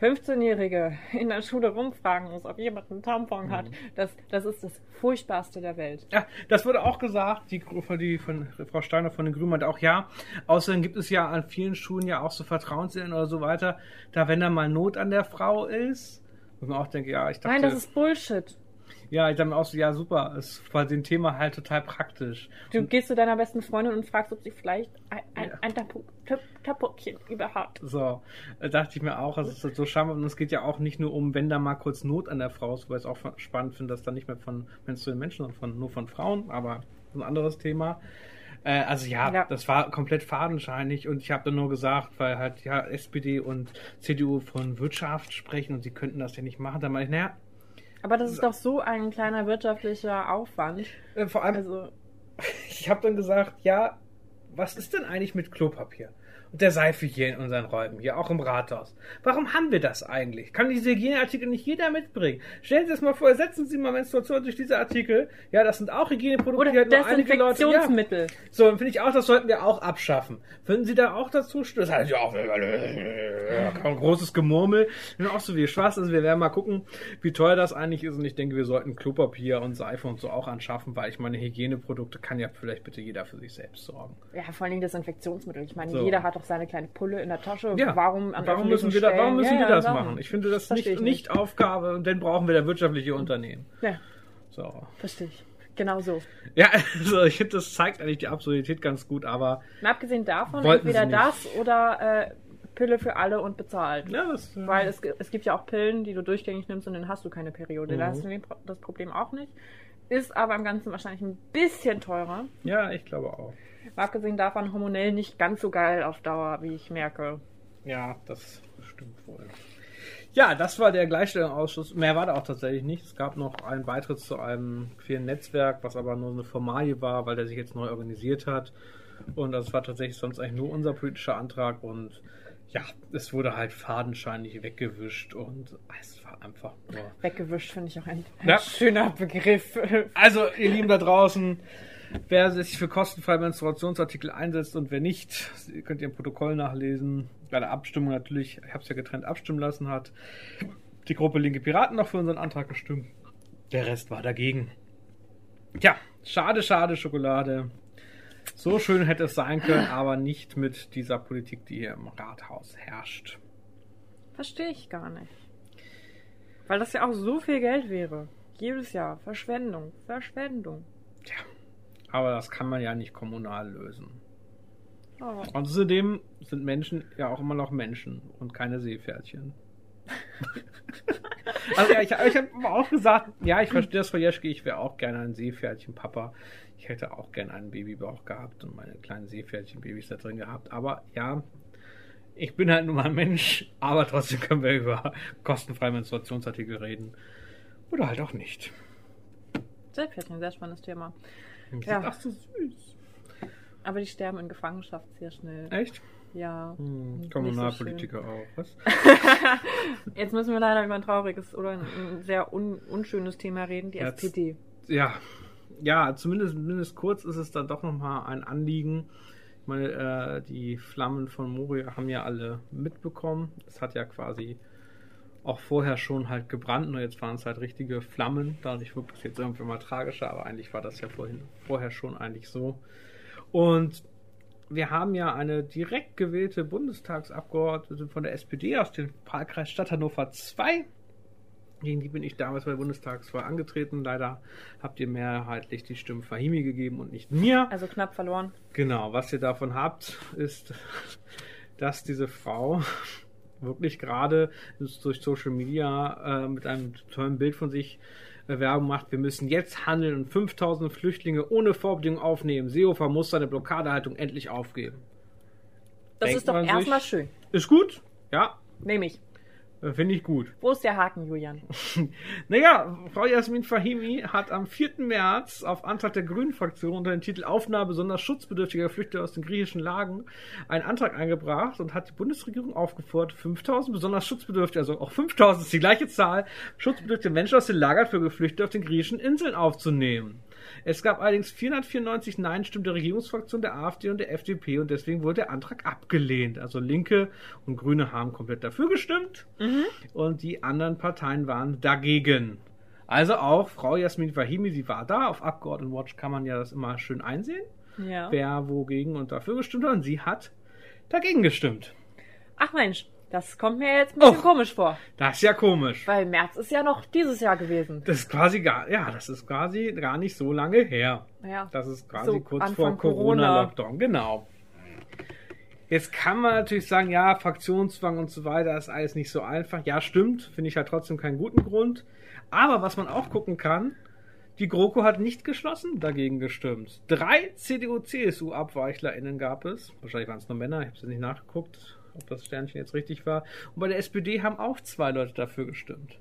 15-Jährige in der Schule rumfragen muss, ob jemand einen Tampon hat, das, das ist das Furchtbarste der Welt. Ja, das wurde auch gesagt, die, von, die von Frau Steiner von den Grünen meinte auch, ja, außerdem gibt es ja an vielen Schulen ja auch so Vertrauensehren oder so weiter, da wenn da mal Not an der Frau ist, wo man auch denkt, ja, ich dachte, Nein, das ist Bullshit. Ja, ich dachte mir auch so, ja, super, ist bei dem Thema halt total praktisch. Du gehst zu deiner besten Freundin und fragst, ob sie vielleicht ein, ein, Ja. ein Tapu- Tap- Tapuckchen über hat. So, äh, dachte ich mir auch, es ist halt so schamhaft und es geht ja auch nicht nur um, wenn da mal kurz Not an der Frau ist, weil ich es auch spannend finde, dass da nicht mehr von menstruierenden Menschen, sondern von, nur von Frauen, aber ein anderes Thema. Äh, also ja, Ja. das war komplett fadenscheinig und ich habe dann nur gesagt, weil halt ja SPD und CDU von Wirtschaft sprechen und sie könnten das ja nicht machen, dann meine ich, naja, Aber das ist doch so ein kleiner wirtschaftlicher Aufwand. äh, vor allem, Also, ich habe dann gesagt, ja, was ist denn eigentlich mit Klopapier? Der Seife hier in unseren Räumen, hier auch im Rathaus. Warum haben wir das eigentlich? Kann diese Hygieneartikel nicht jeder mitbringen? Stellen Sie es mal vor, ersetzen Sie mal Menstruation durch diese Artikel. Ja, das sind auch Hygieneprodukte, oder die halt nur einige Leute. Ja. Desinfektionsmittel. So, dann finde ich auch, das sollten wir auch abschaffen. Würden Sie da auch dazu stimmen? Das heißt ja auch ein großes Gemurmel. Und auch so wie Spaß. Also wir werden mal gucken, wie teuer das eigentlich ist. Und ich denke, wir sollten Klopapier und Seife und so auch anschaffen, weil ich meine, Hygieneprodukte kann ja vielleicht bitte jeder für sich selbst sorgen. Ja, vor allen Dingen Desinfektionsmittel. Ich meine, So. jeder hat doch auch seine kleine Pulle in der Tasche. Ja, warum an warum müssen wir, da, warum müssen Stellen? wir Ja, das ja, machen? Ich finde das nicht, ich nicht Aufgabe und dann brauchen wir da wirtschaftliche Unternehmen. Ja, So. verstehe ich. Genau so. Ja, also ich finde, das zeigt eigentlich die Absurdität ganz gut, aber Und abgesehen davon, entweder das oder äh, Pille für alle und bezahlt. ja, das, äh, Weil es, es gibt ja auch Pillen, die du durchgängig nimmst und dann hast du keine Periode. Da Mhm. hast du das Problem auch nicht. Ist aber im Ganzen wahrscheinlich ein bisschen teurer. ja, ich glaube auch. Abgesehen davon hormonell nicht ganz so geil auf Dauer, wie ich merke. Ja, das stimmt wohl. Ja, das war der Gleichstellungsausschuss. Mehr war da auch tatsächlich nicht. Es gab noch einen Beitritt zu einem queeren Netzwerk, was aber nur eine Formalie war, weil der sich jetzt neu organisiert hat. Und das war tatsächlich sonst eigentlich nur unser politischer Antrag. Und ja, es wurde halt fadenscheinig weggewischt und es war einfach nur. Weggewischt finde ich auch ein, ein Ja. schöner Begriff. Also, ihr Lieben da draußen, wer sich für kostenfreie Menstruationsartikel einsetzt und wer nicht, könnt ihr im Protokoll nachlesen. Bei der Abstimmung natürlich, ich habe es ja getrennt abstimmen lassen, hat die Gruppe Linke Piraten noch für unseren Antrag gestimmt. Der Rest war dagegen. Tja, schade, schade, Schokolade. So schön hätte es sein können, aber nicht mit dieser Politik, die hier im Rathaus herrscht. Verstehe ich gar nicht. Weil das ja auch so viel Geld wäre. Jedes Jahr. Verschwendung. Verschwendung. Tja, aber das kann man ja nicht kommunal lösen. Oh. Außerdem sind Menschen ja auch immer noch Menschen und keine Seepferdchen. also ja, ich, ich habe auch gesagt, ja, ich verstehe das von Jeschke, ich wäre auch gerne ein Seepferdchen-Papa. Ich hätte auch gerne einen Babybauch gehabt und meine kleinen Seepferdchen-Babys da drin gehabt. Aber ja, ich bin halt nur mal ein Mensch, aber trotzdem können wir über kostenfreie Menstruationsartikel reden. Oder halt auch nicht. Seepferdchen, sehr spannendes Thema. Die Ja. Ach so süß. Aber die sterben in Gefangenschaft sehr schnell. Echt? Ja. Hm, Kommunalpolitiker auch. Was? Jetzt müssen wir leider über ein trauriges oder ein, ein sehr un, unschönes Thema reden, die Jetzt- SPD. ja, ja, zumindest, zumindest kurz ist es dann doch nochmal ein Anliegen. Ich meine, äh, die Flammen von Moria haben ja alle mitbekommen. Es hat ja quasi auch vorher schon halt gebrannt, nur jetzt waren es halt richtige Flammen. Dadurch wirkt es jetzt irgendwie mal tragischer, aber eigentlich war das ja vorhin, vorher schon eigentlich so. Und wir haben ja eine direkt gewählte Bundestagsabgeordnete von der SPD aus dem Wahlkreis Stadt Hannover 2. Gegen die bin ich damals bei der Bundestagswahl angetreten. Leider habt ihr mehrheitlich die Stimmen Fahimi gegeben und nicht mir. Also knapp verloren. Genau, was ihr davon habt, ist, dass diese Frau wirklich gerade durch Social Media äh, mit einem tollen Bild von sich äh, Werbung macht. Wir müssen jetzt handeln und 5000 Flüchtlinge ohne Vorbedingung aufnehmen. Seehofer muss seine Blockadehaltung endlich aufgeben. Das Denkt ist doch erstmal schön. Ist gut? Ja, Nehme ich. Äh, finde ich gut. Wo ist der Haken, Julian? Naja, Frau Jasmin Fahimi hat am 4. März auf Antrag der Grünen Fraktion unter dem Titel Aufnahme besonders schutzbedürftiger Flüchtlinge aus den griechischen Lagen einen Antrag eingebracht und hat die Bundesregierung aufgefordert, 5000 besonders schutzbedürftige, also auch 5000 ist die gleiche Zahl, schutzbedürftige Menschen aus den Lagern für Geflüchtete auf den griechischen Inseln aufzunehmen. Es gab allerdings 494 Nein-Stimmen der Regierungsfraktion, der AfD und der FDP und deswegen wurde der Antrag abgelehnt. Also Linke und Grüne haben komplett dafür gestimmt und die anderen Parteien waren dagegen. Also auch Frau Jasmin Fahimi, sie war da. Auf Abgeordnetenwatch kann man ja das immer schön einsehen, Ja. wer wogegen und dafür gestimmt hat. Und sie hat dagegen gestimmt. Ach Mensch, das kommt mir jetzt ein bisschen Och. komisch vor. Das ist ja komisch. Weil März ist ja noch dieses Jahr gewesen. Das ist quasi gar, ja, das ist quasi gar nicht so lange her. Ja. Das ist quasi So, kurz Anfang vor Corona-Lockdown, genau. Jetzt kann man natürlich sagen, ja, Fraktionszwang und so weiter ist alles nicht so einfach. Ja, stimmt, finde ich halt trotzdem keinen guten Grund. Aber was man auch gucken kann, die GroKo hat nicht geschlossen dagegen gestimmt. Drei CDU-CSU-AbweichlerInnen gab es. Wahrscheinlich waren es nur Männer, ich habe es nicht nachgeguckt, ob das Sternchen jetzt richtig war. Und bei der SPD haben auch zwei Leute dafür gestimmt.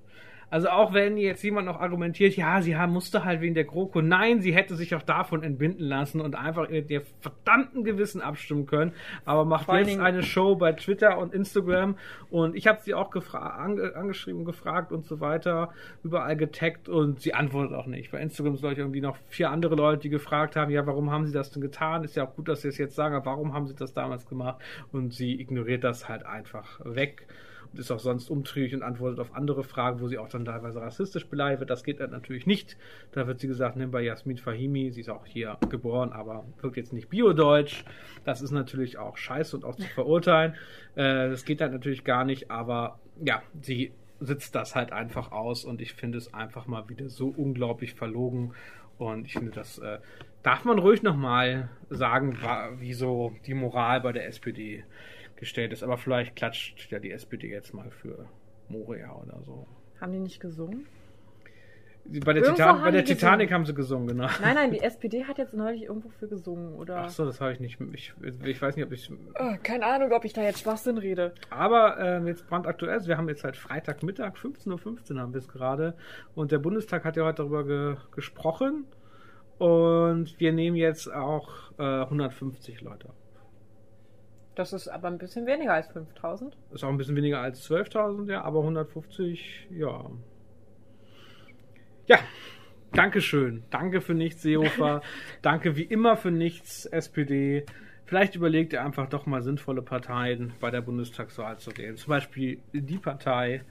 Also auch wenn jetzt jemand noch argumentiert, ja, sie musste halt wegen der GroKo. Nein, sie hätte sich auch davon entbinden lassen und einfach in ihr verdammten Gewissen abstimmen können. Aber macht Vor jetzt eine Show bei Twitter und Instagram. Und ich habe sie auch ange angeschrieben, gefragt und so weiter, überall getaggt und sie antwortet auch nicht. Bei Instagram sind irgendwie noch vier andere Leute, die gefragt haben, ja, warum haben sie das denn getan? Ist ja auch gut, dass sie es jetzt sagen, aber warum haben sie das damals gemacht? Und sie ignoriert das halt einfach weg. ist auch sonst umtriebig und antwortet auf andere Fragen, wo sie auch dann teilweise rassistisch beleidigt wird. Das geht dann natürlich nicht. Da wird sie gesagt, nimm bei Jasmin Fahimi, sie ist auch hier geboren, aber wirkt jetzt nicht biodeutsch. Das ist natürlich auch scheiße und auch zu verurteilen. Äh, das geht dann natürlich gar nicht, aber ja, sie sitzt das halt einfach aus und ich finde es einfach mal wieder so unglaublich verlogen und ich finde, das äh, darf man ruhig nochmal sagen, wie so die Moral bei der SPD gestellt ist. Aber vielleicht klatscht ja die SPD jetzt mal für Moria oder so. Haben die nicht gesungen? Bei der, Titan bei der Titanic gesungen. haben sie gesungen, genau. Nein, nein, die SPD hat jetzt neulich irgendwo für gesungen, oder? Ach so, das habe ich nicht. Ich, ich weiß nicht, ob ich. Oh, keine Ahnung, ob ich da jetzt Schwachsinn rede. Aber äh, jetzt brandaktuell, wir haben jetzt halt Freitagmittag, 15.15 Uhr haben wir es gerade. Und der Bundestag hat ja heute darüber ge gesprochen. Und wir nehmen jetzt auch äh, 150 Leute Das ist aber ein bisschen weniger als 5000. Ist auch ein bisschen weniger als 12.000, ja, aber 150, ja. Ja, Dankeschön. Danke für nichts, Seehofer. Danke wie immer für nichts, SPD. Vielleicht überlegt ihr einfach doch mal sinnvolle Parteien bei der Bundestagswahl zu wählen. Zum Beispiel die Partei.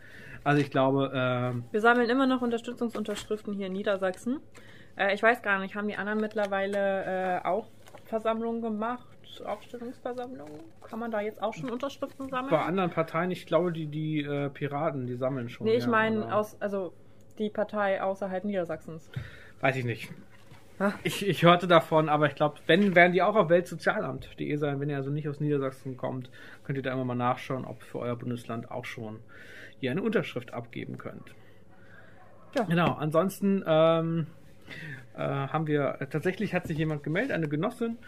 Also ich glaube. Ähm, Wir sammeln immer noch Unterstützungsunterschriften hier in Niedersachsen. Äh, ich weiß gar nicht, haben die anderen mittlerweile äh, auch Versammlungen gemacht? Aufstellungsversammlungen? Kann man da jetzt auch schon Unterschriften sammeln? Bei anderen Parteien, ich glaube, die, die äh, Piraten, die sammeln schon. Nee, ich ja, meine, aus, also die Partei außerhalb Niedersachsens. Weiß ich nicht. Ich, ich hörte davon, aber ich glaube, wenn, werden die auch auf Weltsozialamt.de sein. Wenn ihr also nicht aus Niedersachsen kommt, könnt ihr da immer mal nachschauen, ob für euer Bundesland auch schon ihr eine Unterschrift abgeben könnt. Ja. Genau, ansonsten ähm, äh, haben wir, äh, tatsächlich hat sich jemand gemeldet, eine Genossin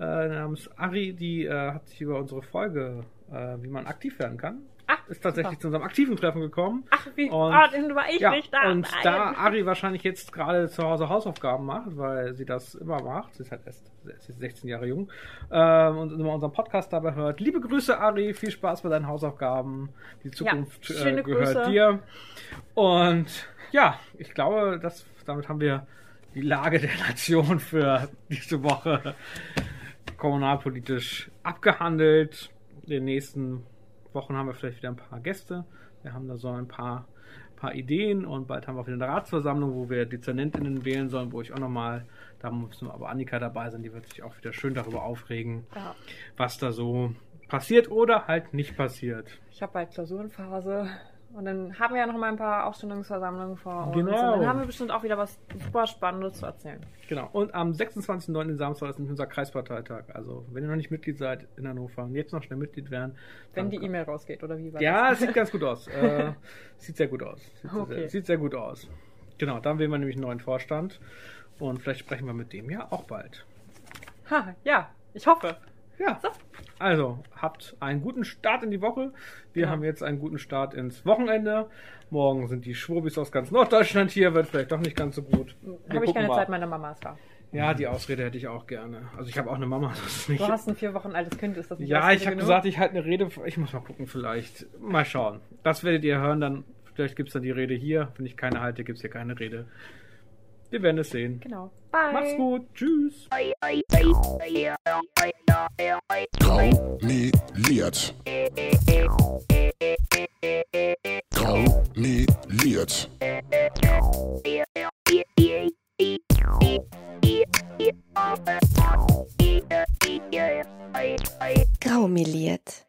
äh, namens Ari, die äh, hat sich über unsere Folge, äh, wie man aktiv werden kann, Ach, ist tatsächlich super. zu unserem aktiven Treffen gekommen. Ach, wie und, oh, war ich ja, nicht da. Und Nein. da Ari wahrscheinlich jetzt gerade zu Hause Hausaufgaben macht, weil sie das immer macht, sie ist halt erst sie ist 16 Jahre jung, ähm, und immer unseren Podcast dabei hört. Liebe Grüße, Ari, viel Spaß bei deinen Hausaufgaben. Die Zukunft ja, äh, gehört Grüße. dir. Und ja, ich glaube, dass, damit haben wir die Lage der Nation für diese Woche kommunalpolitisch abgehandelt. In den nächsten Wochen haben wir vielleicht wieder ein paar Gäste. Wir haben da so ein paar, paar Ideen und bald haben wir auch wieder eine Ratsversammlung, wo wir DezernentInnen wählen sollen, wo ich auch nochmal, da müssen aber Annika dabei sein, die wird sich auch wieder schön darüber aufregen, ja. was da so passiert oder halt nicht passiert. Ich habe bald Klausurenphase. Und dann haben wir ja noch mal ein paar Ausstellungsversammlungen vor uns. Genau. Und dann haben wir bestimmt auch wieder was super Spannendes zu erzählen. Genau. Und am 26.09. Samstag ist unser Kreisparteitag. Also, wenn ihr noch nicht Mitglied seid in Hannover und jetzt noch schnell Mitglied werden. Wenn die E-Mail rausgeht, oder wie war Ja, es sieht ganz gut aus. äh, sieht sehr gut aus. Sieht, okay. sehr, sieht sehr gut aus. Genau, dann wählen wir nämlich einen neuen Vorstand. Und vielleicht sprechen wir mit dem ja auch bald. Ha, ja, ich hoffe. Ja. So. Also, habt einen guten Start in die Woche. Wir ja. haben jetzt einen guten Start ins Wochenende. Morgen sind die Schwurbis aus ganz Norddeutschland hier, wird vielleicht doch nicht ganz so gut. Habe ich keine mal. Zeit, meine Mama ist da. Ja, die Ausrede hätte ich auch gerne. Also ich habe auch eine Mama. du hast ein vier Wochen altes Kind, ist das nicht Ja, ich habe gesagt, ich halte eine Rede. Ich muss mal gucken, vielleicht. Mal schauen. Das werdet ihr hören, dann vielleicht gibt es dann die Rede hier. Wenn ich keine halte, gibt es hier keine Rede. Wir werden es sehen. Genau. Bye. Mach's gut. Tschüss. Grau Traumiliert. Traumiliert. Graumeliert.